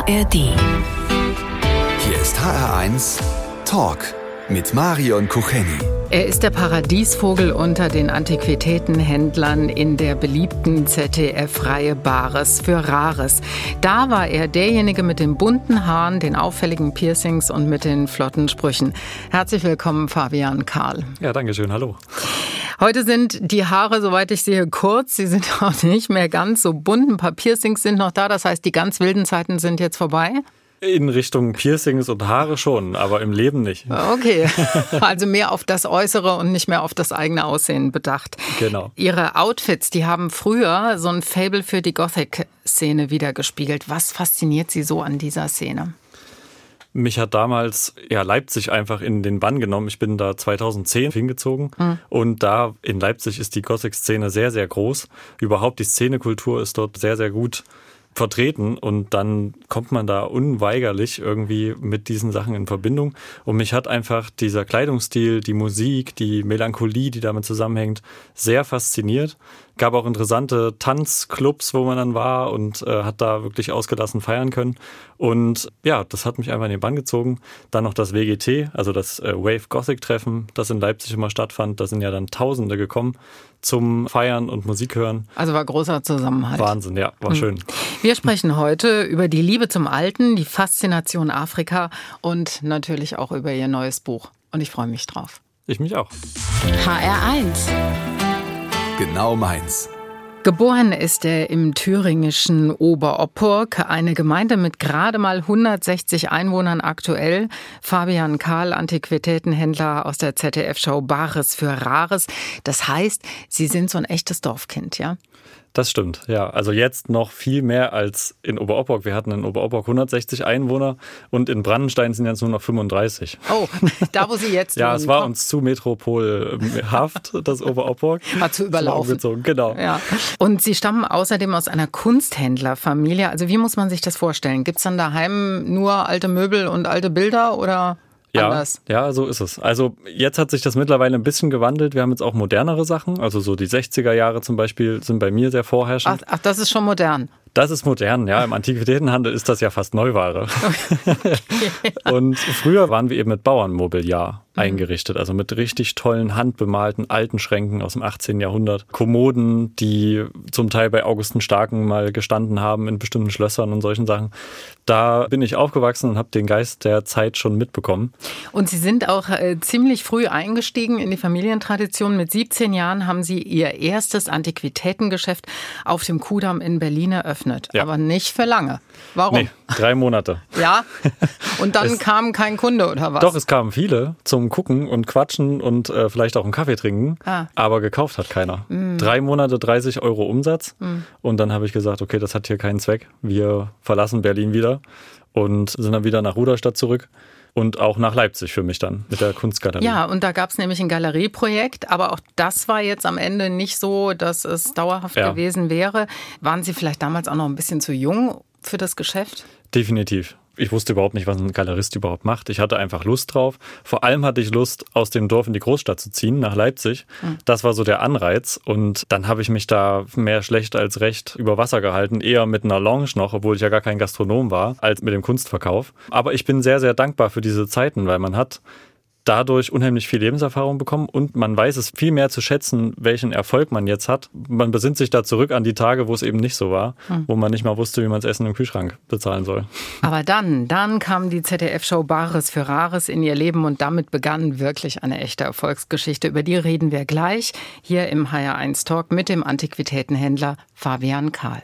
ARD. Hier ist HR1 Talk mit Marion Kucheni. Er ist der Paradiesvogel unter den Antiquitätenhändlern in der beliebten ZDF-Reihe Bares für Rares. Da war er derjenige mit den bunten Haaren, den auffälligen Piercings und mit den flotten Sprüchen. Herzlich willkommen, Fabian Karl. Ja, danke schön. Hallo. Heute sind die Haare, soweit ich sehe, kurz. Sie sind auch nicht mehr ganz so bunt. Ein paar Piercings sind noch da. Das heißt, die ganz wilden Zeiten sind jetzt vorbei. In Richtung Piercings und Haare schon, aber im Leben nicht. Okay, also mehr auf das Äußere und nicht mehr auf das eigene Aussehen bedacht. Genau. Ihre Outfits, die haben früher so ein Fable für die Gothic-Szene wiedergespiegelt. Was fasziniert Sie so an dieser Szene? Mich hat damals ja Leipzig einfach in den Bann genommen. Ich bin da 2010 hingezogen mhm. und da in Leipzig ist die Gothic-Szene sehr, sehr groß. Überhaupt die Szenekultur ist dort sehr, sehr gut vertreten und dann kommt man da unweigerlich irgendwie mit diesen Sachen in Verbindung. Und mich hat einfach dieser Kleidungsstil, die Musik, die Melancholie, die damit zusammenhängt, sehr fasziniert gab auch interessante Tanzclubs, wo man dann war und äh, hat da wirklich ausgelassen feiern können. Und ja, das hat mich einfach in den Bann gezogen. Dann noch das WGT, also das äh, Wave Gothic Treffen, das in Leipzig immer stattfand. Da sind ja dann Tausende gekommen zum Feiern und Musik hören. Also war großer Zusammenhalt. Wahnsinn, ja, war mhm. schön. Wir sprechen heute über die Liebe zum Alten, die Faszination Afrika und natürlich auch über Ihr neues Buch. Und ich freue mich drauf. Ich mich auch. HR1 Genau meins. Geboren ist er im thüringischen Oberopurk, eine Gemeinde mit gerade mal 160 Einwohnern aktuell. Fabian Karl, Antiquitätenhändler aus der ZDF-Show Bares für Rares. Das heißt, Sie sind so ein echtes Dorfkind, ja? Das stimmt, ja. Also jetzt noch viel mehr als in Oberopok. Wir hatten in Oberopok 160 Einwohner und in Brandenstein sind jetzt nur noch 35. Oh, da wo Sie jetzt Ja, es war uns zu metropolhaft, das Oberopok. War zu überlaufen. Genau. Ja. Und Sie stammen außerdem aus einer Kunsthändlerfamilie. Also wie muss man sich das vorstellen? Gibt es dann daheim nur alte Möbel und alte Bilder oder ja, anders. Ja, so ist es. Also jetzt hat sich das mittlerweile ein bisschen gewandelt. Wir haben jetzt auch modernere Sachen. Also so die 60er Jahre zum Beispiel sind bei mir sehr vorherrschend. Ach, ach das ist schon modern. Das ist modern, ja. Im Antiquitätenhandel ist das ja fast Neuware. Okay. Und früher waren wir eben mit Bauernmobiliar mhm. eingerichtet, also mit richtig tollen handbemalten alten Schränken aus dem 18. Jahrhundert, Kommoden, die zum Teil bei Augusten Starken mal gestanden haben in bestimmten Schlössern und solchen Sachen. Da bin ich aufgewachsen und habe den Geist der Zeit schon mitbekommen. Und Sie sind auch äh, ziemlich früh eingestiegen in die Familientradition. Mit 17 Jahren haben Sie Ihr erstes Antiquitätengeschäft auf dem Kudamm in Berlin eröffnet geöffnet, ja. aber nicht für lange. Warum? Nee, drei Monate. ja. Und dann kam kein Kunde oder was? Doch, es kamen viele zum Gucken und Quatschen und äh, vielleicht auch einen Kaffee trinken, ah. aber gekauft hat keiner. Mm. Drei Monate 30 Euro Umsatz mm. und dann habe ich gesagt, okay, das hat hier keinen Zweck. Wir verlassen Berlin wieder und sind dann wieder nach Ruderstadt zurück und auch nach Leipzig für mich dann mit der Kunstgalerie. Ja, und da gab es nämlich ein Galerieprojekt, aber auch das war jetzt am Ende nicht so, dass es dauerhaft ja. gewesen wäre. Waren Sie vielleicht damals auch noch ein bisschen zu jung für das Geschäft? Definitiv ich wusste überhaupt nicht, was ein Galerist überhaupt macht. Ich hatte einfach Lust drauf. Vor allem hatte ich Lust, aus dem Dorf in die Großstadt zu ziehen, nach Leipzig. Mhm. Das war so der Anreiz. Und dann habe ich mich da mehr schlecht als recht über Wasser gehalten. Eher mit einer Lounge noch, obwohl ich ja gar kein Gastronom war, als mit dem Kunstverkauf. Aber ich bin sehr, sehr dankbar für diese Zeiten, weil man hat dadurch unheimlich viel Lebenserfahrung bekommen und man weiß es viel mehr zu schätzen, welchen Erfolg man jetzt hat. Man besinnt sich da zurück an die Tage, wo es eben nicht so war, hm. wo man nicht mal wusste, wie man das Essen im Kühlschrank bezahlen soll. Aber dann, dann kam die ZDF-Show Bares für Rares in ihr Leben und damit begann wirklich eine echte Erfolgsgeschichte. Über die reden wir gleich hier im HR1 Talk mit dem Antiquitätenhändler Fabian Kahl.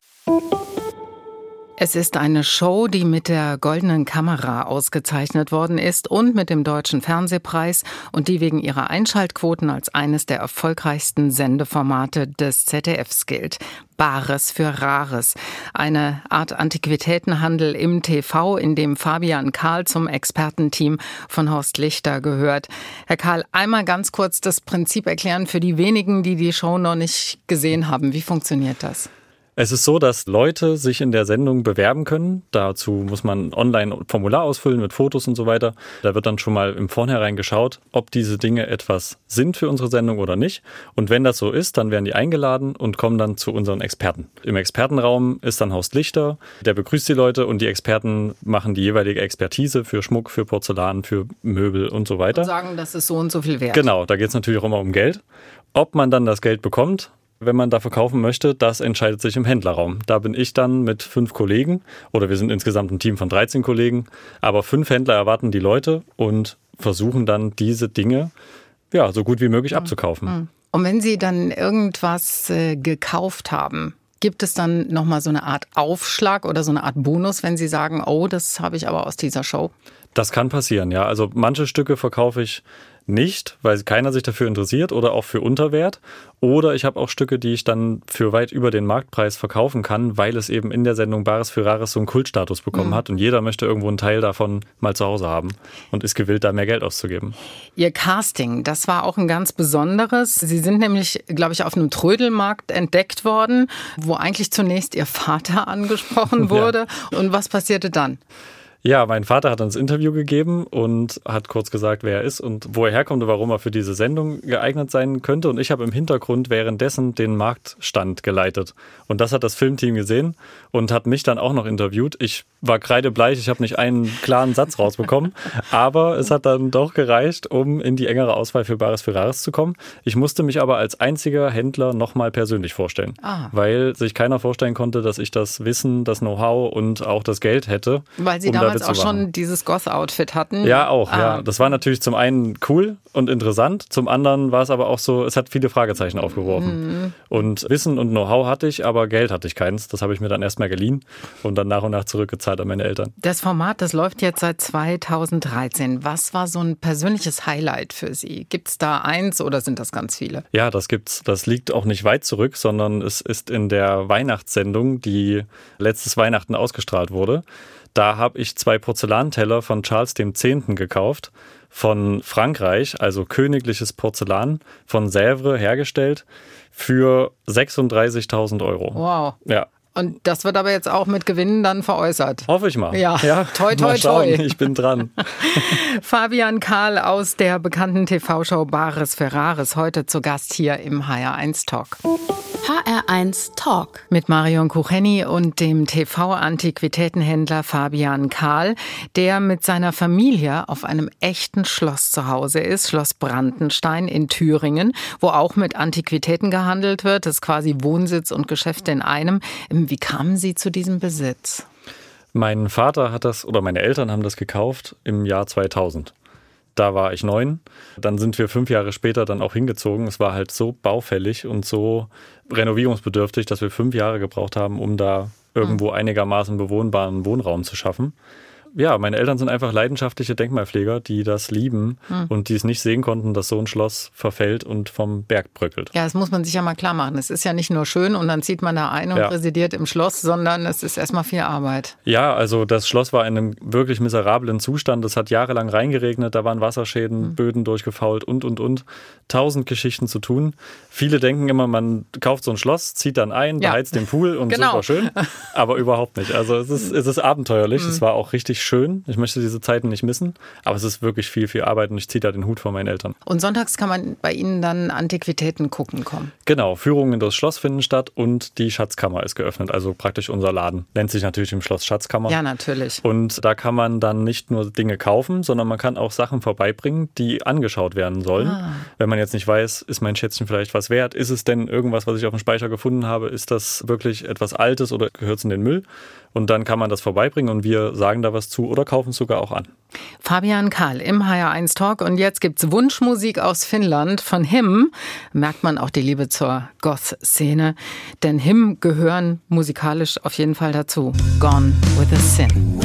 Es ist eine Show, die mit der Goldenen Kamera ausgezeichnet worden ist und mit dem Deutschen Fernsehpreis und die wegen ihrer Einschaltquoten als eines der erfolgreichsten Sendeformate des ZDFs gilt. Bares für Rares. Eine Art Antiquitätenhandel im TV, in dem Fabian Karl zum Expertenteam von Horst Lichter gehört. Herr Karl, einmal ganz kurz das Prinzip erklären für die wenigen, die die Show noch nicht gesehen haben. Wie funktioniert das? Es ist so, dass Leute sich in der Sendung bewerben können. Dazu muss man online ein Formular ausfüllen mit Fotos und so weiter. Da wird dann schon mal im Vornherein geschaut, ob diese Dinge etwas sind für unsere Sendung oder nicht. Und wenn das so ist, dann werden die eingeladen und kommen dann zu unseren Experten. Im Expertenraum ist dann Horst Lichter, der begrüßt die Leute und die Experten machen die jeweilige Expertise für Schmuck, für Porzellan, für Möbel und so weiter. Und sagen, das ist so und so viel wert. Genau, da geht es natürlich auch immer um Geld. Ob man dann das Geld bekommt, wenn man da verkaufen möchte, das entscheidet sich im Händlerraum. Da bin ich dann mit fünf Kollegen oder wir sind insgesamt ein Team von 13 Kollegen, aber fünf Händler erwarten die Leute und versuchen dann diese Dinge ja, so gut wie möglich mhm. abzukaufen. Mhm. Und wenn Sie dann irgendwas äh, gekauft haben, gibt es dann nochmal so eine Art Aufschlag oder so eine Art Bonus, wenn Sie sagen, oh, das habe ich aber aus dieser Show? Das kann passieren, ja. Also manche Stücke verkaufe ich nicht, weil keiner sich dafür interessiert oder auch für Unterwert. Oder ich habe auch Stücke, die ich dann für weit über den Marktpreis verkaufen kann, weil es eben in der Sendung Bares für Rares so einen Kultstatus bekommen mhm. hat und jeder möchte irgendwo einen Teil davon mal zu Hause haben und ist gewillt, da mehr Geld auszugeben. Ihr Casting, das war auch ein ganz besonderes. Sie sind nämlich, glaube ich, auf einem Trödelmarkt entdeckt worden, wo eigentlich zunächst Ihr Vater angesprochen wurde. ja. Und was passierte dann? Ja, mein Vater hat uns Interview gegeben und hat kurz gesagt, wer er ist und wo er herkommt und warum er für diese Sendung geeignet sein könnte. Und ich habe im Hintergrund währenddessen den Marktstand geleitet. Und das hat das Filmteam gesehen und hat mich dann auch noch interviewt. Ich war kreidebleich, ich habe nicht einen klaren Satz rausbekommen, aber es hat dann doch gereicht, um in die engere Auswahl für Bares Ferraris zu kommen. Ich musste mich aber als einziger Händler nochmal persönlich vorstellen, ah. weil sich keiner vorstellen konnte, dass ich das Wissen, das Know-how und auch das Geld hätte. Weil Sie um damals auch schon dieses Goth-Outfit hatten. Ja, auch, ah. ja. Das war natürlich zum einen cool und interessant, zum anderen war es aber auch so, es hat viele Fragezeichen aufgeworfen. Mhm. Und Wissen und Know-how hatte ich, aber Geld hatte ich keins. Das habe ich mir dann erstmal geliehen und dann nach und nach zurückgezahlt an meine Eltern. Das Format, das läuft jetzt seit 2013. Was war so ein persönliches Highlight für Sie? Gibt es da eins oder sind das ganz viele? Ja, das gibt's. Das liegt auch nicht weit zurück, sondern es ist in der Weihnachtssendung, die letztes Weihnachten ausgestrahlt wurde. Da habe ich zwei Porzellanteller von Charles X. gekauft, von Frankreich, also königliches Porzellan von Sèvres hergestellt, für 36.000 Euro. Wow. Ja. Und das wird aber jetzt auch mit Gewinnen dann veräußert. Hoffe ich mal. Ja, ja toi, toi, toi. Ich bin dran. Fabian Karl aus der bekannten TV-Show Bares Ferraris, heute zu Gast hier im HR1 Talk. HR1 Talk. Mit Marion Kucheni und dem TV-Antiquitätenhändler Fabian Karl, der mit seiner Familie auf einem echten Schloss zu Hause ist, Schloss Brandenstein in Thüringen, wo auch mit Antiquitäten gehandelt wird. Das ist quasi Wohnsitz und Geschäfte in einem. Wie kamen Sie zu diesem Besitz? Mein Vater hat das, oder meine Eltern haben das gekauft im Jahr 2000. Da war ich neun. Dann sind wir fünf Jahre später dann auch hingezogen. Es war halt so baufällig und so renovierungsbedürftig, dass wir fünf Jahre gebraucht haben, um da irgendwo einigermaßen bewohnbaren Wohnraum zu schaffen ja, meine Eltern sind einfach leidenschaftliche Denkmalpfleger, die das lieben hm. und die es nicht sehen konnten, dass so ein Schloss verfällt und vom Berg bröckelt. Ja, das muss man sich ja mal klar machen. Es ist ja nicht nur schön und dann zieht man da ein und ja. residiert im Schloss, sondern es ist erstmal viel Arbeit. Ja, also das Schloss war in einem wirklich miserablen Zustand. Es hat jahrelang reingeregnet, da waren Wasserschäden, hm. Böden durchgefault und, und, und. Tausend Geschichten zu tun. Viele denken immer, man kauft so ein Schloss, zieht dann ein, ja. beheizt den Pool und genau. super schön. Aber überhaupt nicht. Also es ist, es ist abenteuerlich. Hm. Es war auch richtig schön. Ich möchte diese Zeiten nicht missen, aber es ist wirklich viel, viel Arbeit und ich ziehe da den Hut vor meinen Eltern. Und sonntags kann man bei Ihnen dann Antiquitäten gucken kommen? Genau, Führungen in das Schloss finden statt und die Schatzkammer ist geöffnet, also praktisch unser Laden. Nennt sich natürlich im Schloss Schatzkammer. Ja, natürlich. Und da kann man dann nicht nur Dinge kaufen, sondern man kann auch Sachen vorbeibringen, die angeschaut werden sollen. Ah. Wenn man jetzt nicht weiß, ist mein Schätzchen vielleicht was wert? Ist es denn irgendwas, was ich auf dem Speicher gefunden habe? Ist das wirklich etwas Altes oder gehört es in den Müll? Und dann kann man das vorbeibringen und wir sagen da was zu oder kaufen es sogar auch an. Fabian Karl im HR1 Talk. Und jetzt gibt es Wunschmusik aus Finnland. Von Him merkt man auch die Liebe zur Goth-Szene. Denn Him gehören musikalisch auf jeden Fall dazu. Gone with a Sin.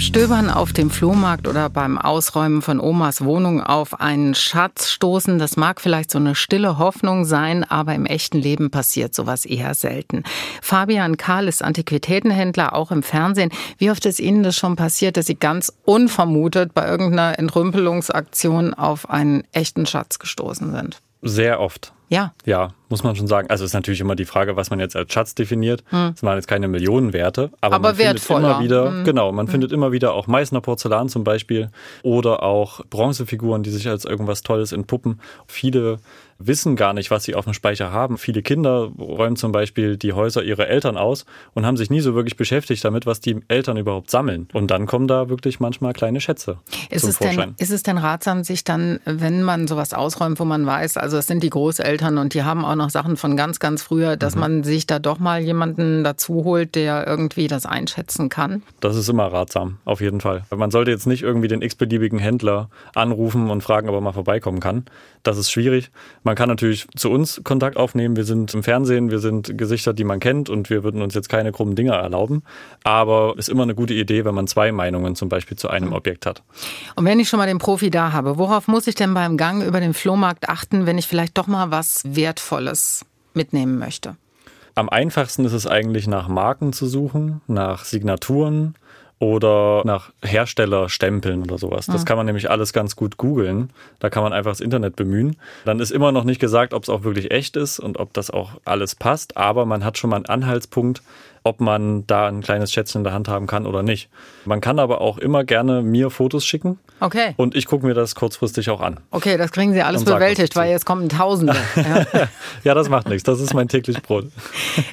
Stöbern auf dem Flohmarkt oder beim Ausräumen von Omas Wohnung auf einen Schatz stoßen, das mag vielleicht so eine stille Hoffnung sein, aber im echten Leben passiert sowas eher selten. Fabian Karl ist Antiquitätenhändler, auch im Fernsehen. Wie oft ist Ihnen das schon passiert, dass Sie ganz unvermutet bei irgendeiner Entrümpelungsaktion auf einen echten Schatz gestoßen sind? Sehr oft. Ja. Ja, muss man schon sagen. Also ist natürlich immer die Frage, was man jetzt als Schatz definiert. Hm. Das waren jetzt keine Millionenwerte, aber, Aber man findet wertvoller. immer wieder, Hm. genau, man findet immer wieder auch Meißner Porzellan zum Beispiel oder auch Bronzefiguren, die sich als irgendwas Tolles entpuppen. Viele wissen gar nicht, was sie auf dem Speicher haben. Viele Kinder räumen zum Beispiel die Häuser ihrer Eltern aus und haben sich nie so wirklich beschäftigt damit, was die Eltern überhaupt sammeln. Und dann kommen da wirklich manchmal kleine Schätze Ist zum es, Vorschein. denn, ist es denn ratsam, sich dann, wenn man sowas ausräumt, wo man weiß, also es sind die Großeltern und die haben auch noch Sachen von ganz, ganz früher, Mhm. dass man sich da doch mal jemanden dazu holt, der irgendwie das einschätzen kann? Das ist immer ratsam, auf jeden Fall. Man sollte jetzt nicht irgendwie den x-beliebigen Händler anrufen und fragen, ob er mal vorbeikommen kann. Das ist schwierig. Man kann natürlich zu uns Kontakt aufnehmen. Wir sind im Fernsehen, wir sind Gesichter, die man kennt und wir würden uns jetzt keine krummen Dinger erlauben. Aber ist immer eine gute Idee, wenn man zwei Meinungen zum Beispiel zu einem Objekt hat. Und wenn ich schon mal den Profi da habe, worauf muss ich denn beim Gang über den Flohmarkt achten, wenn ich vielleicht doch mal was Wertvolles mitnehmen möchte? Am einfachsten ist es eigentlich nach Marken zu suchen, nach Signaturen oder nach Herstellerstempeln oder sowas. Das kann man nämlich alles ganz gut googeln. Da kann man einfach das Internet bemühen. Dann ist immer noch nicht gesagt, ob es auch wirklich echt ist und ob das auch alles passt, aber man hat schon mal einen Anhaltspunkt, ob man da ein kleines Schätzchen in der Hand haben kann oder nicht. Man kann aber auch immer gerne mir Fotos schicken Okay. und ich gucke mir das kurzfristig auch an. Okay, das kriegen Sie alles bewältigt, weil jetzt kommen Tausende. Ja. Ja, das macht nichts. Das ist mein täglich Brot.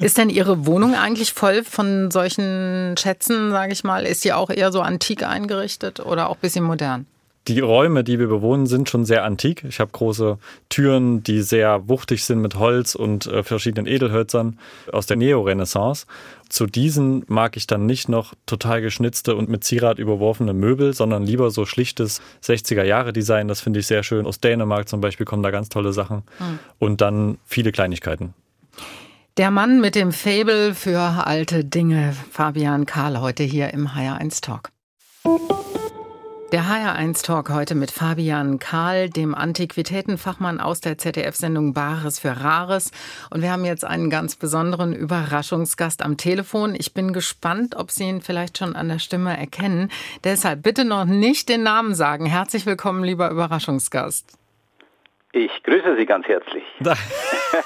Ist denn Ihre Wohnung eigentlich voll von solchen Schätzen, sage ich mal? Ist die auch eher so antik eingerichtet oder auch ein bisschen modern? Die Räume, die wir bewohnen, sind schon sehr antik. Ich habe große Türen, die sehr wuchtig sind mit Holz und äh, verschiedenen Edelhölzern aus der Neorenaissance. Zu diesen mag ich dann nicht noch total geschnitzte und mit Zierat überworfene Möbel, sondern lieber so schlichtes 60er-Jahre-Design. Das finde ich sehr schön. Aus Dänemark zum Beispiel kommen da ganz tolle Sachen. Und dann viele Kleinigkeiten. Der Mann mit dem Fable für alte Dinge, Fabian Karl, heute hier im HR1 Talk. Der HR1 Talk heute mit Fabian Karl, dem Antiquitätenfachmann aus der ZDF-Sendung Bares für Rares. Und wir haben jetzt einen ganz besonderen Überraschungsgast am Telefon. Ich bin gespannt, ob Sie ihn vielleicht schon an der Stimme erkennen. Deshalb bitte noch nicht den Namen sagen. Herzlich willkommen, lieber Überraschungsgast. Ich grüße Sie ganz herzlich.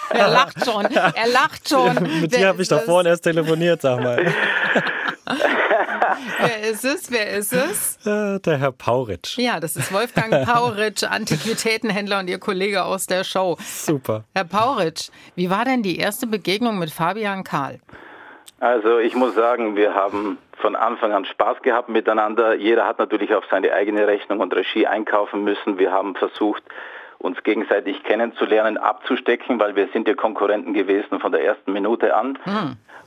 Er lacht schon. Er lacht schon. Mit dir habe ich doch vorhin erst telefoniert, sag mal. Wer ist es? Wer ist es? Äh, Der Herr Pauritsch. Ja, das ist Wolfgang Pauritsch, Antiquitätenhändler und Ihr Kollege aus der Show. Super. Herr Pauritsch, wie war denn die erste Begegnung mit Fabian Karl? Also ich muss sagen, wir haben von Anfang an Spaß gehabt miteinander. Jeder hat natürlich auf seine eigene Rechnung und Regie einkaufen müssen. Wir haben versucht, uns gegenseitig kennenzulernen, abzustecken, weil wir sind ja Konkurrenten gewesen von der ersten Minute an.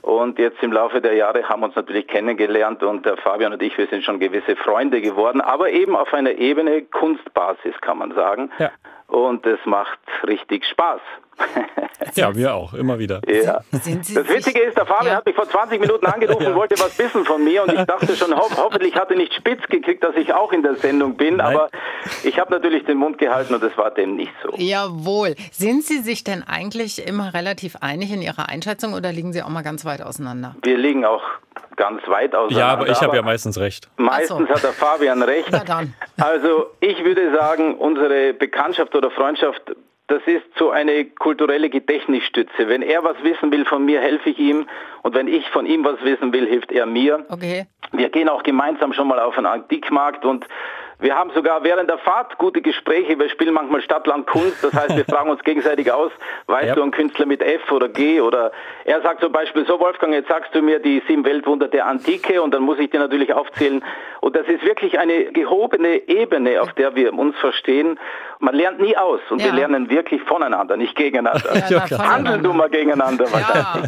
Und jetzt im Laufe der Jahre haben wir uns natürlich kennengelernt und der Fabian und ich, wir sind schon gewisse Freunde geworden, aber eben auf einer Ebene Kunstbasis, kann man sagen. Ja. Und es macht richtig Spaß. Ja, wir auch, immer wieder. ja. Das Witzige ist, der Fabian Ja. hat mich vor 20 Minuten angerufen und wollte was wissen von mir und ich dachte schon, ho hoffentlich hat er nicht spitz gekriegt, dass ich auch in der Sendung bin, Nein. aber ich habe natürlich den Mund gehalten und es war dem nicht so. Jawohl. Sind Sie sich denn eigentlich immer relativ einig in Ihrer Einschätzung oder liegen Sie auch mal ganz weit auseinander? Wir liegen auch ganz weit auseinander. Ja, aber ich habe ja meistens recht. Meistens so. hat der Fabian recht. Na dann. Also ich würde sagen, unsere Bekanntschaft oder Freundschaft, das ist so eine kulturelle Gedächtnisstütze. Wenn er was wissen will von mir, helfe ich ihm. Und wenn ich von ihm was wissen will, hilft er mir. Okay. Wir gehen auch gemeinsam schon mal auf einen Antikmarkt und wir haben sogar während der Fahrt gute Gespräche. Wir spielen manchmal Stadtland Kunst. Das heißt, wir fragen uns gegenseitig aus, weißt Ja. du einen Künstler mit F oder G? Oder er sagt zum Beispiel, so Wolfgang, jetzt sagst du mir die sieben Weltwunder der Antike und dann muss ich dir natürlich aufzählen. Und das ist wirklich eine gehobene Ebene, auf der wir uns verstehen. Man lernt nie aus und Ja. wir lernen wirklich voneinander, nicht gegeneinander. Ja. Handeln du mal gegeneinander. Ja,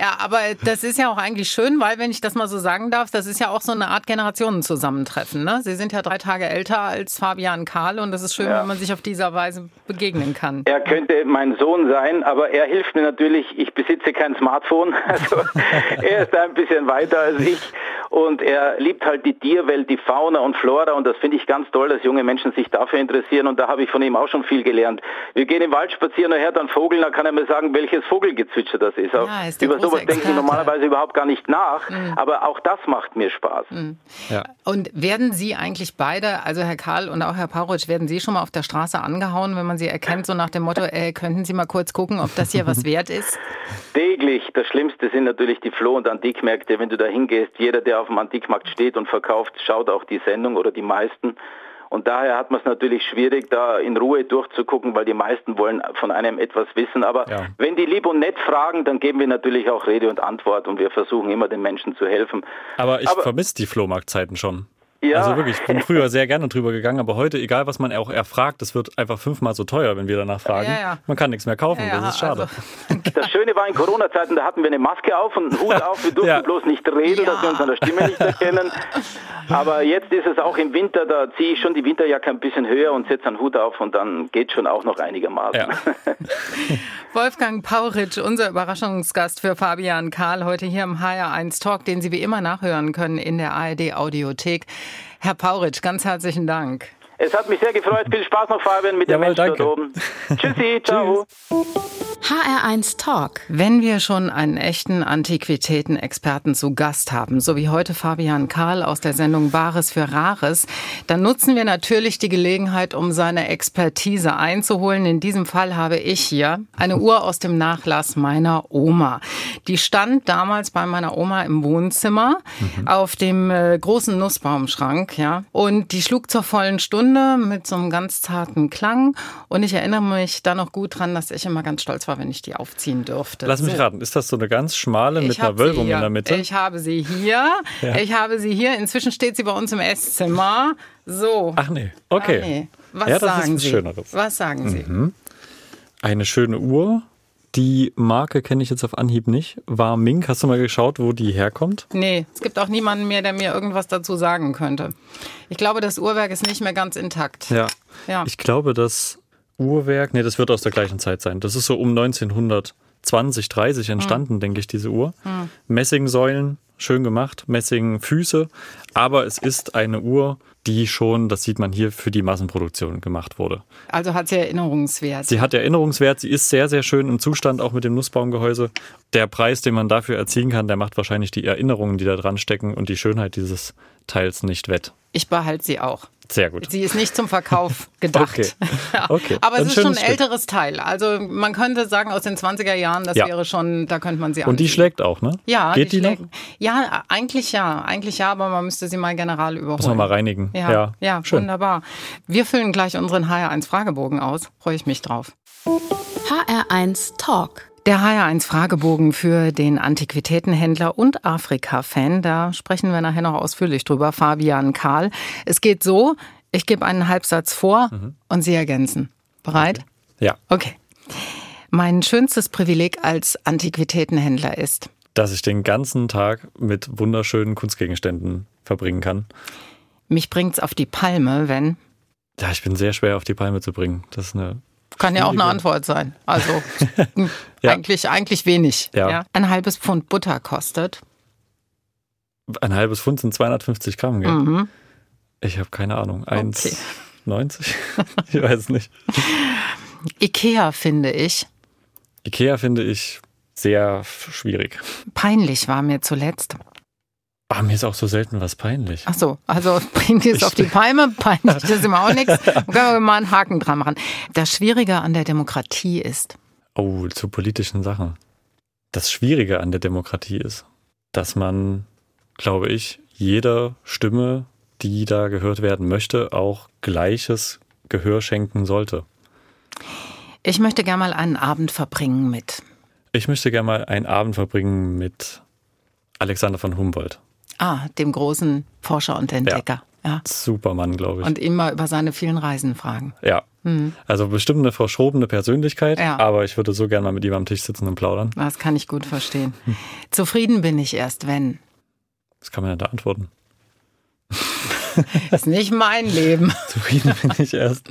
ja, aber das ist ja auch eigentlich schön, weil, wenn ich das mal so sagen darf, das ist ja auch so eine Art Generationenzusammentreffen. Ne? Sie sind ja drei Tage älter als Fabian Karl und das ist schön, ja. wenn man sich auf dieser Weise begegnen kann. Er könnte mein Sohn sein, aber er hilft mir natürlich. Ich besitze kein Smartphone, also er ist da ein bisschen weiter als ich und er liebt halt die Tierwelt, die Fauna und Flora und das finde ich ganz toll, dass junge Menschen sich dafür interessieren und da habe ich von ihm auch schon viel gelernt. Wir gehen im Wald spazieren und hört dann Vogel, dann kann er mir sagen, welches Vogelgezwitscher das ist. Ja, ist Über sowas denke ich normalerweise überhaupt gar nicht nach, mhm. aber auch das macht mir Spaß. Mhm. Ja. Und werden Sie eigentlich beide, also Herr Karl und auch Herr Pauritsch, werden Sie schon mal auf der Straße angehauen, wenn man Sie erkennt, so nach dem Motto, äh, könnten Sie mal kurz gucken, ob das hier was wert ist? Täglich. Das Schlimmste sind natürlich die Floh- und Antikmärkte. Wenn du da hingehst, jeder, der auf dem Antikmarkt steht und verkauft, schaut auch die Sendung oder die meisten. Und daher hat man es natürlich schwierig, da in Ruhe durchzugucken, weil die meisten wollen von einem etwas wissen. Aber ja. wenn die lieb und nett fragen, dann geben wir natürlich auch Rede und Antwort und wir versuchen immer den Menschen zu helfen. Aber ich vermisse die Flohmarktzeiten schon. Ja. Also wirklich, ich bin früher sehr gerne drüber gegangen, aber heute, egal was man auch erfragt, das wird einfach fünfmal so teuer, wenn wir danach fragen. Ja, ja. Man kann nichts mehr kaufen, das ist schade. Also, das Schöne war in Corona-Zeiten, da hatten wir eine Maske auf und einen Hut auf, wir durften bloß nicht reden, dass wir uns an der Stimme nicht erkennen. Aber jetzt ist es auch im Winter, da ziehe ich schon die Winterjacke ein bisschen höher und setze einen Hut auf und dann geht schon auch noch einigermaßen. Wolfgang Pauritsch, unser Überraschungsgast für Fabian Karl, heute hier im HR1 Talk, den Sie wie immer nachhören können in der ARD Audiothek. Herr Pauritsch, ganz herzlichen Dank. Es hat mich sehr gefreut. Viel Spaß noch, Fabian, mit Jawohl, der Mensch dort oben. Tschüssi, ciao. HR1 Talk. Wenn wir schon einen echten Antiquitätenexperten zu Gast haben, so wie heute Fabian Karl aus der Sendung Bares für Rares, dann nutzen wir natürlich die Gelegenheit, um seine Expertise einzuholen. In diesem Fall habe ich hier eine Uhr aus dem Nachlass meiner Oma. Die stand damals bei meiner Oma im Wohnzimmer mhm. auf dem äh, großen Nussbaumschrank, ja. Und die schlug zur vollen Stunde mit so einem ganz zarten Klang. Und ich erinnere mich da noch gut dran, dass ich immer ganz stolz war, wenn ich die aufziehen dürfte. Lass mich raten, ist das so eine ganz schmale mit einer Wölbung in der Mitte? Ich habe sie hier. Ja. Ich habe sie hier. Inzwischen steht sie bei uns im Esszimmer. So. Ach nee, okay. Ach nee. Was ja, das sagen was Sie? Schöneres. Was sagen Sie? Eine schöne Uhr. Die Marke kenne ich jetzt auf Anhieb nicht. War Mink. Hast du mal geschaut, wo die herkommt? Nee, es gibt auch niemanden mehr, der mir irgendwas dazu sagen könnte. Ich glaube, das Uhrwerk ist nicht mehr ganz intakt. Ja. ja. Ich glaube, dass Uhrwerk, nee, das wird aus der gleichen Zeit sein. Das ist so um 1920, 30 entstanden, mhm. denke ich, diese Uhr. Mhm. Messingsäulen, schön gemacht, Messingfüße, aber es ist eine Uhr, die schon, das sieht man hier, für die Massenproduktion gemacht wurde. Also hat sie Erinnerungswert. Sie hat Erinnerungswert, sie ist sehr, sehr schön im Zustand, auch mit dem Nussbaumgehäuse. Der Preis, den man dafür erzielen kann, der macht wahrscheinlich die Erinnerungen, die da dran stecken und die Schönheit dieses Teils nicht wett. Ich behalte sie auch. Sehr gut. Sie ist nicht zum Verkauf gedacht. okay. okay. Aber es ist schon ein Stück. älteres Teil. Also man könnte sagen, aus den 20er Jahren, das ja. wäre schon, da könnte man sie Und die schlägt auch, ne? Ja, Geht die, die noch? Ja, eigentlich ja. Eigentlich ja, aber man müsste sie mal general überholen. Muss man mal reinigen. Ja, ja, ja Schön. wunderbar. Wir füllen gleich unseren HR1 Fragebogen aus. Freue ich mich drauf. HR1 Talk. Der HR1 Fragebogen für den Antiquitätenhändler und Afrika-Fan. Da sprechen wir nachher noch ausführlich drüber. Fabian Karl. Es geht so, ich gebe einen Halbsatz vor mhm. und Sie ergänzen. Bereit? Okay. Ja. Okay. Mein schönstes Privileg als Antiquitätenhändler ist, dass ich den ganzen Tag mit wunderschönen Kunstgegenständen verbringen kann. Mich bringt's auf die Palme, wenn. Ja, ich bin sehr schwer auf die Palme zu bringen. Das ist eine kann ja auch eine Antwort sein. Also ja. eigentlich, eigentlich wenig. Ja. ja. Ein halbes Pfund Butter kostet. Ein halbes Pfund sind 250 Gramm, gell? Mhm. Ich habe keine Ahnung. 1,90? Okay. ich weiß es nicht. Ikea finde ich. Ikea finde ich sehr schwierig. Peinlich war mir zuletzt. Ah, mir ist auch so selten was peinlich. Ach so, also bringt es auf die Palme, peinlich das ist immer auch nichts. Können wir mal einen Haken dran machen. Das Schwierige an der Demokratie ist. Oh, zu politischen Sachen. Das Schwierige an der Demokratie ist, dass man, glaube ich, jeder Stimme, die da gehört werden möchte, auch gleiches Gehör schenken sollte. Ich möchte gerne mal einen Abend verbringen mit. Ich möchte gerne mal einen Abend verbringen mit Alexander von Humboldt. Ah, dem großen Forscher und Entdecker. Ja. ja. Supermann, glaube ich. Und immer über seine vielen Reisen fragen. Ja. Mhm. Also bestimmt eine verschobene Persönlichkeit, ja. aber ich würde so gerne mal mit ihm am Tisch sitzen und plaudern. Das kann ich gut verstehen. Zufrieden bin ich erst, wenn. Das kann man ja da antworten. ist nicht mein Leben. Zufrieden bin ich erst.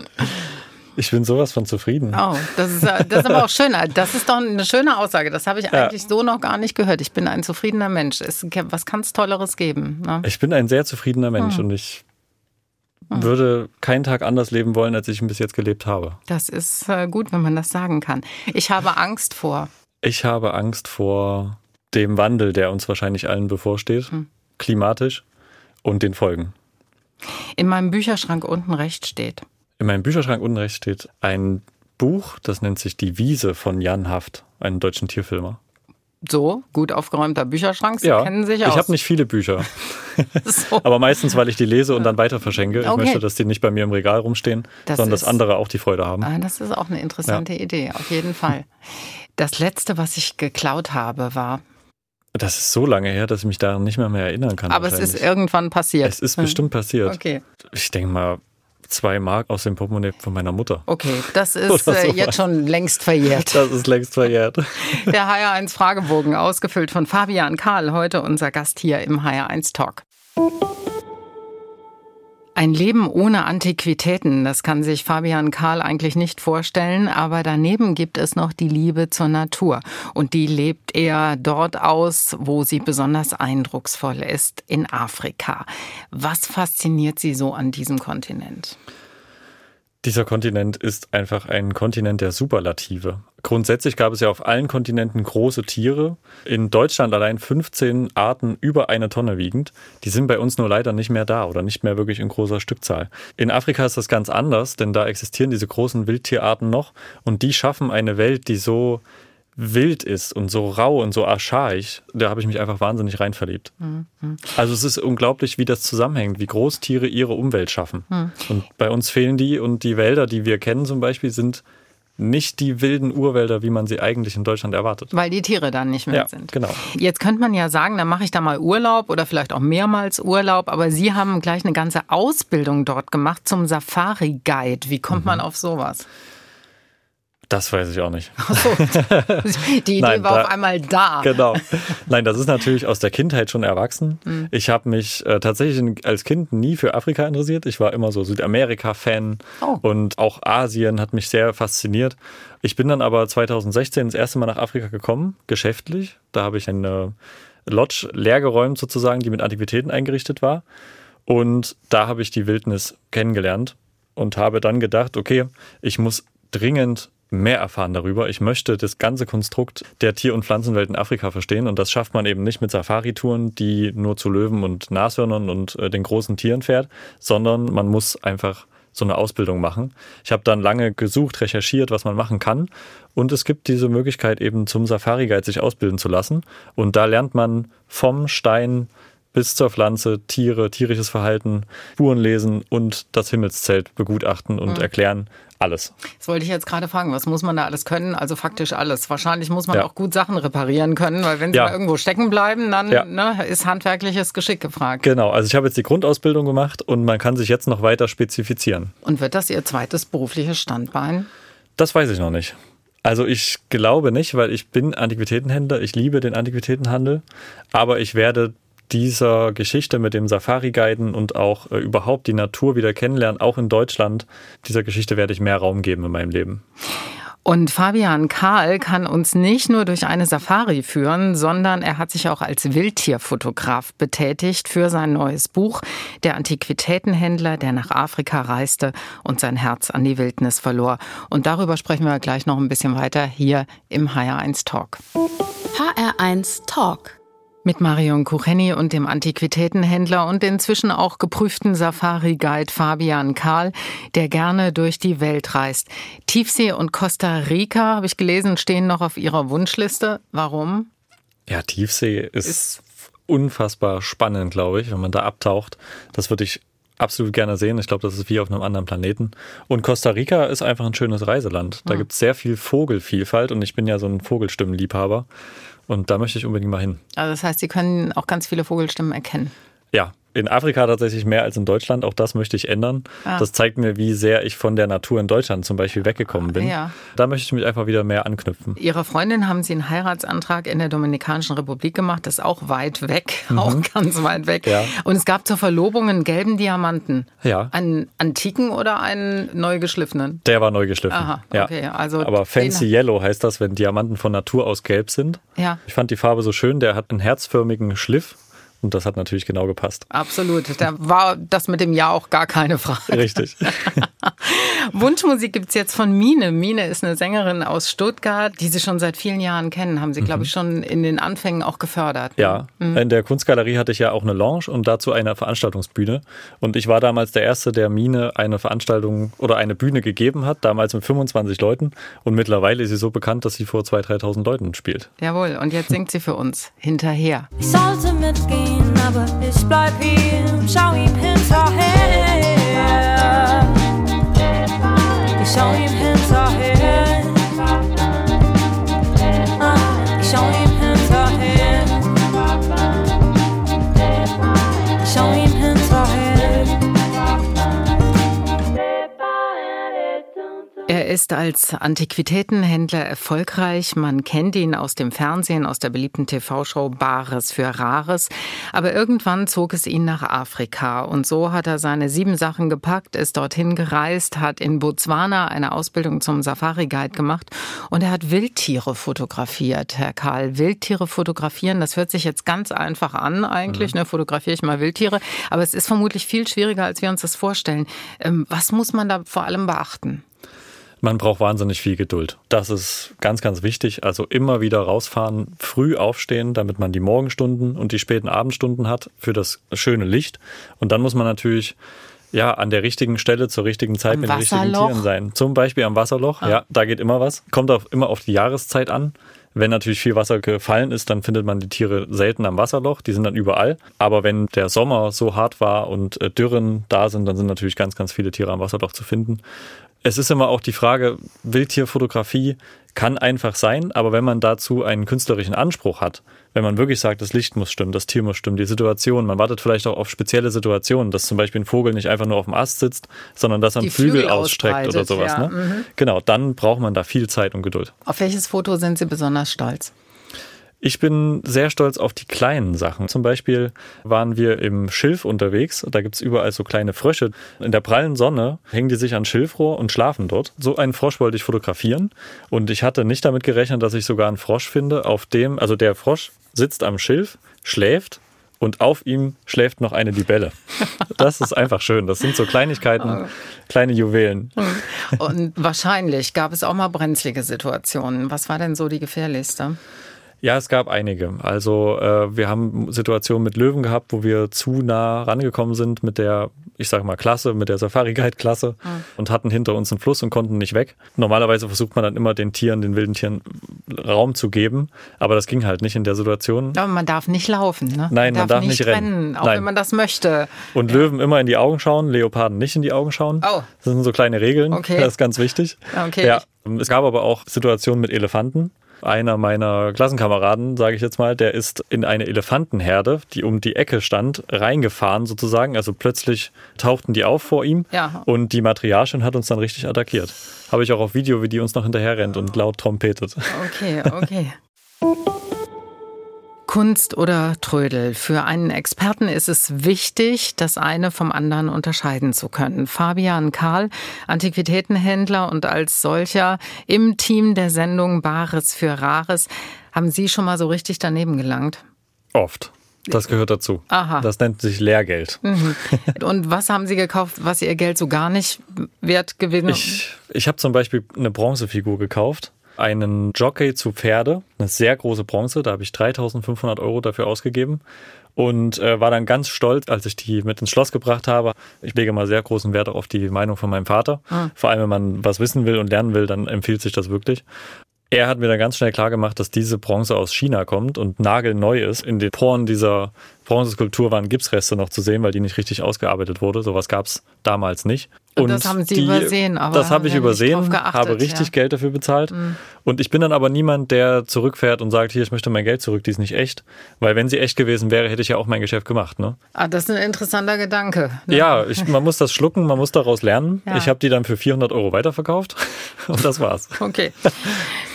Ich bin sowas von zufrieden. Oh, das ist, das ist aber auch schön. Das ist doch eine schöne Aussage. Das habe ich ja. eigentlich so noch gar nicht gehört. Ich bin ein zufriedener Mensch. was kann es Tolleres geben? Ne? Ich bin ein sehr zufriedener Mensch hm. und ich hm. würde keinen Tag anders leben wollen, als ich ihn bis jetzt gelebt habe. Das ist äh, gut, wenn man das sagen kann. Ich habe Angst vor. Ich habe Angst vor dem Wandel, der uns wahrscheinlich allen bevorsteht, hm. klimatisch und den Folgen. In meinem Bücherschrank unten rechts steht. In meinem Bücherschrank unten rechts steht ein Buch, das nennt sich Die Wiese von Jan Haft, einem deutschen Tierfilmer. So, gut aufgeräumter Bücherschrank, Sie ja, kennen sich aus. Ich habe nicht viele Bücher. so. Aber meistens, weil ich die lese und dann weiter verschenke. Ich okay. möchte, dass die nicht bei mir im Regal rumstehen, das sondern ist, dass andere auch die Freude haben. Ah, das ist auch eine interessante ja. Idee, auf jeden Fall. Das letzte, was ich geklaut habe, war das ist so lange her, dass ich mich daran nicht mehr, mehr erinnern kann. Aber es ist irgendwann passiert. Es ist bestimmt passiert. Okay. Ich denke mal, zwei Mark aus dem Portemonnaie von meiner Mutter. Okay, das ist äh, jetzt schon längst verjährt. Das ist längst verjährt. Der HR1 Fragebogen, ausgefüllt von Fabian Karl, heute unser Gast hier im HR1 Talk. Ein Leben ohne Antiquitäten, das kann sich Fabian Karl eigentlich nicht vorstellen, aber daneben gibt es noch die Liebe zur Natur. Und die lebt er dort aus, wo sie besonders eindrucksvoll ist, in Afrika. Was fasziniert Sie so an diesem Kontinent? Dieser Kontinent ist einfach ein Kontinent der Superlative. Grundsätzlich gab es ja auf allen Kontinenten große Tiere. In Deutschland allein 15 Arten über eine Tonne wiegend. Die sind bei uns nur leider nicht mehr da oder nicht mehr wirklich in großer Stückzahl. In Afrika ist das ganz anders, denn da existieren diese großen Wildtierarten noch und die schaffen eine Welt, die so wild ist und so rau und so archaisch, da habe ich mich einfach wahnsinnig rein verliebt. Mhm. Also es ist unglaublich, wie das zusammenhängt, wie Großtiere ihre Umwelt schaffen. Mhm. Und bei uns fehlen die und die Wälder, die wir kennen zum Beispiel, sind nicht die wilden Urwälder, wie man sie eigentlich in Deutschland erwartet. Weil die Tiere dann nicht mehr ja, sind. Genau. Jetzt könnte man ja sagen, dann mache ich da mal Urlaub oder vielleicht auch mehrmals Urlaub, aber Sie haben gleich eine ganze Ausbildung dort gemacht zum Safari-Guide. Wie kommt mhm. man auf sowas? Das weiß ich auch nicht. So. Die Idee Nein, war da, auf einmal da. Genau. Nein, das ist natürlich aus der Kindheit schon erwachsen. Mhm. Ich habe mich äh, tatsächlich als Kind nie für Afrika interessiert. Ich war immer so Südamerika-Fan oh. und auch Asien hat mich sehr fasziniert. Ich bin dann aber 2016 das erste Mal nach Afrika gekommen, geschäftlich. Da habe ich eine Lodge leergeräumt sozusagen, die mit Antiquitäten eingerichtet war. Und da habe ich die Wildnis kennengelernt und habe dann gedacht, okay, ich muss dringend mehr erfahren darüber. Ich möchte das ganze Konstrukt der Tier- und Pflanzenwelt in Afrika verstehen und das schafft man eben nicht mit Safari-Touren, die nur zu Löwen und Nashörnern und äh, den großen Tieren fährt, sondern man muss einfach so eine Ausbildung machen. Ich habe dann lange gesucht, recherchiert, was man machen kann und es gibt diese Möglichkeit eben zum Safari-Guide sich ausbilden zu lassen und da lernt man vom Stein bis zur Pflanze, Tiere, tierisches Verhalten, Spuren lesen und das Himmelszelt begutachten und mhm. erklären. Alles. Das wollte ich jetzt gerade fragen, was muss man da alles können? Also faktisch alles. Wahrscheinlich muss man ja. auch gut Sachen reparieren können, weil wenn sie ja. mal irgendwo stecken bleiben, dann ja. ne, ist handwerkliches Geschick gefragt. Genau, also ich habe jetzt die Grundausbildung gemacht und man kann sich jetzt noch weiter spezifizieren. Und wird das Ihr zweites berufliches Standbein? Das weiß ich noch nicht. Also ich glaube nicht, weil ich bin Antiquitätenhändler, ich liebe den Antiquitätenhandel, aber ich werde dieser Geschichte mit dem Safari-Guiden und auch äh, überhaupt die Natur wieder kennenlernen, auch in Deutschland, dieser Geschichte werde ich mehr Raum geben in meinem Leben. Und Fabian Karl kann uns nicht nur durch eine Safari führen, sondern er hat sich auch als Wildtierfotograf betätigt für sein neues Buch Der Antiquitätenhändler, der nach Afrika reiste und sein Herz an die Wildnis verlor. Und darüber sprechen wir gleich noch ein bisschen weiter hier im HR1 Talk. HR1 Talk mit Marion Kucheni und dem Antiquitätenhändler und inzwischen auch geprüften Safari-Guide Fabian Karl, der gerne durch die Welt reist. Tiefsee und Costa Rica, habe ich gelesen, stehen noch auf Ihrer Wunschliste. Warum? Ja, Tiefsee ist, ist unfassbar spannend, glaube ich, wenn man da abtaucht. Das würde ich absolut gerne sehen. Ich glaube, das ist wie auf einem anderen Planeten. Und Costa Rica ist einfach ein schönes Reiseland. Da ja. gibt es sehr viel Vogelvielfalt und ich bin ja so ein Vogelstimmenliebhaber. Und da möchte ich unbedingt mal hin. Also das heißt, Sie können auch ganz viele Vogelstimmen erkennen. Ja, in Afrika tatsächlich mehr als in Deutschland. Auch das möchte ich ändern. Ah. Das zeigt mir, wie sehr ich von der Natur in Deutschland zum Beispiel weggekommen bin. Ja. Da möchte ich mich einfach wieder mehr anknüpfen. Ihrer Freundin haben Sie einen Heiratsantrag in der Dominikanischen Republik gemacht. Das ist auch weit weg, mhm. auch ganz weit weg. Ja. Und es gab zur Verlobung einen gelben Diamanten. Ja. Einen antiken oder einen neu geschliffenen? Der war neu geschliffen. Aha, okay. Ja. Also Aber Fancy Yellow heißt das, wenn Diamanten von Natur aus gelb sind. Ja. Ich fand die Farbe so schön. Der hat einen herzförmigen Schliff und das hat natürlich genau gepasst. Absolut. Da war das mit dem Ja auch gar keine Frage. Richtig. Wunschmusik gibt es jetzt von Mine. Mine ist eine Sängerin aus Stuttgart, die Sie schon seit vielen Jahren kennen. Haben Sie, mhm. glaube ich, schon in den Anfängen auch gefördert. Ja, mhm. in der Kunstgalerie hatte ich ja auch eine Lounge und dazu eine Veranstaltungsbühne. Und ich war damals der Erste, der Mine eine Veranstaltung oder eine Bühne gegeben hat, damals mit 25 Leuten. Und mittlerweile ist sie so bekannt, dass sie vor 2.000, 3.000 Leuten spielt. Jawohl, und jetzt singt sie für uns hinterher. Ich sollte mitgehen, aber ich bleib hier und schau ihm hinterher. Ich schau ihm hinterher. Er ist als Antiquitätenhändler erfolgreich. Man kennt ihn aus dem Fernsehen, aus der beliebten TV-Show Bares für Rares. Aber irgendwann zog es ihn nach Afrika. Und so hat er seine sieben Sachen gepackt, ist dorthin gereist, hat in Botswana eine Ausbildung zum Safari-Guide gemacht und er hat Wildtiere fotografiert, Herr Karl. Wildtiere fotografieren, das hört sich jetzt ganz einfach an eigentlich. Mhm. Ne, fotografiere ich mal Wildtiere. Aber es ist vermutlich viel schwieriger, als wir uns das vorstellen. Ähm, was muss man da vor allem beachten? Man braucht wahnsinnig viel Geduld. Das ist ganz, ganz wichtig. Also immer wieder rausfahren, früh aufstehen, damit man die Morgenstunden und die späten Abendstunden hat für das schöne Licht. Und dann muss man natürlich ja, an der richtigen Stelle zur richtigen Zeit am mit den richtigen Tieren sein. Zum Beispiel am Wasserloch. Ah. Ja, da geht immer was. Kommt auch immer auf die Jahreszeit an. Wenn natürlich viel Wasser gefallen ist, dann findet man die Tiere selten am Wasserloch. Die sind dann überall. Aber wenn der Sommer so hart war und äh, Dürren da sind, dann sind natürlich ganz, ganz viele Tiere am Wasserloch zu finden. Es ist immer auch die Frage, Wildtierfotografie kann einfach sein, aber wenn man dazu einen künstlerischen Anspruch hat, wenn man wirklich sagt, das Licht muss stimmen, das Tier muss stimmen, die Situation, man wartet vielleicht auch auf spezielle Situationen, dass zum Beispiel ein Vogel nicht einfach nur auf dem Ast sitzt, sondern dass er einen Flügel, Flügel ausstreckt oder sowas. Ja. Ne? Mhm. Genau, dann braucht man da viel Zeit und Geduld. Auf welches Foto sind Sie besonders stolz? Ich bin sehr stolz auf die kleinen Sachen. Zum Beispiel waren wir im Schilf unterwegs. Da gibt's überall so kleine Frösche. In der prallen Sonne hängen die sich an Schilfrohr und schlafen dort. So einen Frosch wollte ich fotografieren. Und ich hatte nicht damit gerechnet, dass ich sogar einen Frosch finde, auf dem, also der Frosch sitzt am Schilf, schläft und auf ihm schläft noch eine Libelle. Das ist einfach schön. Das sind so Kleinigkeiten, kleine Juwelen. Und wahrscheinlich gab es auch mal brenzlige Situationen. Was war denn so die gefährlichste? Ja, es gab einige. Also äh, wir haben Situationen mit Löwen gehabt, wo wir zu nah rangekommen sind mit der, ich sage mal, Klasse, mit der Safari Guide Klasse mhm. und hatten hinter uns einen Fluss und konnten nicht weg. Normalerweise versucht man dann immer den Tieren, den wilden Tieren Raum zu geben, aber das ging halt nicht in der Situation. Aber man darf nicht laufen, ne? Nein, man, man darf, nicht rennen, rennen auch Nein. wenn man das möchte. Und ja. Löwen immer in die Augen schauen, Leoparden nicht in die Augen schauen. Oh. Das sind so kleine Regeln. Okay. Das ist ganz wichtig. Okay. Ja. Es gab aber auch Situationen mit Elefanten einer meiner Klassenkameraden, sage ich jetzt mal, der ist in eine Elefantenherde, die um die Ecke stand, reingefahren sozusagen. Also plötzlich tauchten die auf vor ihm ja. und die Matriarchin hat uns dann richtig attackiert. Habe ich auch auf Video, wie die uns noch hinterher rennt und laut trompetet. Okay, okay. Kunst oder Trödel. Für einen Experten ist es wichtig, das eine vom anderen unterscheiden zu können. Fabian Karl, Antiquitätenhändler und als solcher im Team der Sendung Bares für Rares. Haben Sie schon mal so richtig daneben gelangt? Oft. Das gehört dazu. Aha. Das nennt sich Lehrgeld. Mhm. Und was haben Sie gekauft, was Ihr Geld so gar nicht wert gewinnt? Ich, ich habe zum Beispiel eine Bronzefigur gekauft einen Jockey zu Pferde, eine sehr große Bronze, da habe ich 3500 Euro dafür ausgegeben und äh, war dann ganz stolz, als ich die mit ins Schloss gebracht habe. Ich lege mal sehr großen Wert auf die Meinung von meinem Vater. Mhm. Vor allem, wenn man was wissen will und lernen will, dann empfiehlt sich das wirklich. Er hat mir dann ganz schnell klar gemacht, dass diese Bronze aus China kommt und nagelneu ist. In den Poren dieser Bronzeskulptur waren Gipsreste noch zu sehen, weil die nicht richtig ausgearbeitet wurde. Sowas gab es damals nicht. Und das haben Sie die, übersehen, aber Das habe ich übersehen, geachtet, habe richtig ja. Geld dafür bezahlt. Und ich bin dann aber niemand, der zurückfährt und sagt, hier, ich möchte mein Geld zurück, die ist nicht echt. Weil wenn sie echt gewesen wäre, hätte ich ja auch mein Geschäft gemacht. Ne? Ah, das ist ein interessanter Gedanke. ne? Ja, ich, man muss das schlucken, man muss daraus lernen. Ja. Ich habe die dann für 400 Euro weiterverkauft und das war's. Okay.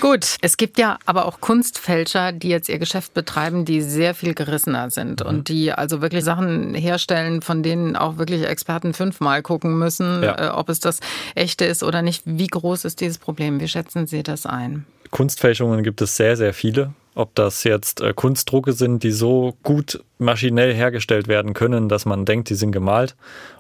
Gut. Es gibt ja aber auch Kunstfälscher, die jetzt ihr Geschäft betreiben, die sehr viel gerissener sind Mhm. und die also wirklich Sachen herstellen, von denen auch wirklich Experten fünfmal gucken müssen, Ja. äh, ob es das echte ist oder nicht. Wie groß ist dieses Problem? Wie schätzen Sie das ein? Kunstfälschungen gibt es sehr, sehr viele. Ob das jetzt äh, Kunstdrucke sind, die so gut maschinell hergestellt werden können, dass man denkt, die sind gemalt,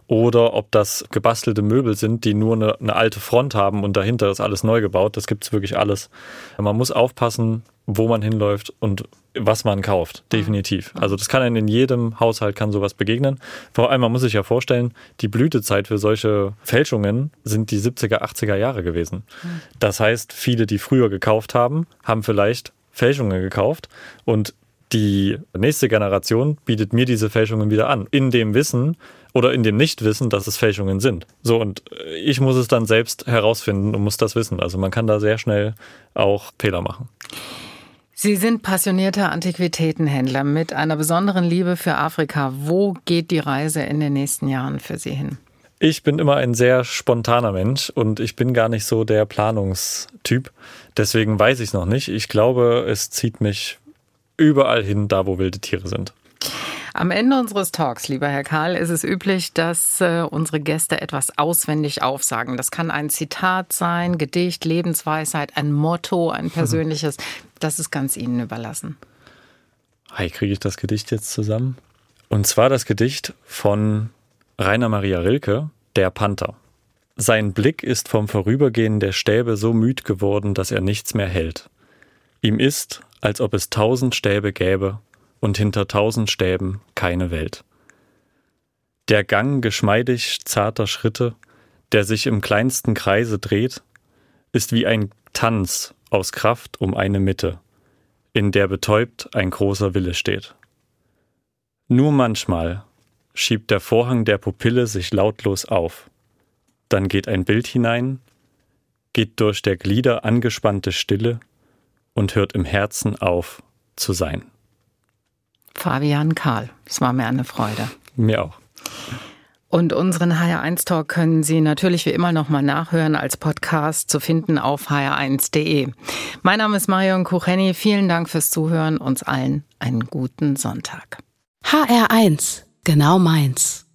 oder ob das gebastelte Möbel sind, die nur eine, eine alte Front haben und dahinter ist alles neu gebaut. Das gibt es wirklich alles. Man muss aufpassen, wo man hinläuft und was man kauft, definitiv. Also das kann einem in jedem Haushalt kann sowas begegnen. Vor allem, man muss sich ja vorstellen, die Blütezeit für solche Fälschungen sind die 70er, 80er Jahre gewesen. Das heißt, viele, die früher gekauft haben, haben vielleicht Fälschungen gekauft und die nächste Generation bietet mir diese Fälschungen wieder an. In dem Wissen oder in dem Nichtwissen, dass es Fälschungen sind. So, und äh, ich muss es dann selbst herausfinden und muss das wissen. Also man kann da sehr schnell auch Fehler machen. Sie sind passionierter Antiquitätenhändler mit einer besonderen Liebe für Afrika. Wo geht die Reise in den nächsten Jahren für Sie hin? Ich bin immer ein sehr spontaner Mensch und ich bin gar nicht so der Planungstyp. Deswegen weiß ich es noch nicht. Ich glaube, es zieht mich überall hin, da wo wilde Tiere sind. Am Ende unseres Talks, lieber Herr Karl, ist es üblich, dass äh, unsere Gäste etwas auswendig aufsagen. Das kann ein Zitat sein, Gedicht, Lebensweisheit, ein Motto, ein persönliches. Das ist ganz Ihnen überlassen. Hi, kriege ich das Gedicht jetzt zusammen? Und zwar das Gedicht von Rainer Maria Rilke, Der Panther. Sein Blick ist vom Vorübergehen der Stäbe so müd geworden, dass er nichts mehr hält. Ihm ist, als ob es tausend Stäbe gäbe und hinter tausend Stäben keine Welt. Der Gang geschmeidig zarter Schritte, der sich im kleinsten Kreise dreht, ist wie ein Tanz aus Kraft um eine Mitte, in der betäubt ein großer Wille steht. Nur manchmal schiebt der Vorhang der Pupille sich lautlos auf. Dann geht ein Bild hinein, geht durch der Glieder angespannte Stille und hört im Herzen auf zu sein. Fabian Karl, es war mir eine Freude. Mir auch. Und unseren HR1 Talk können Sie natürlich wie immer nochmal nachhören als Podcast zu finden auf hr1.de. Mein Name ist Marion Kucheni. Vielen Dank fürs Zuhören. Uns allen einen guten Sonntag. HR1, genau meins.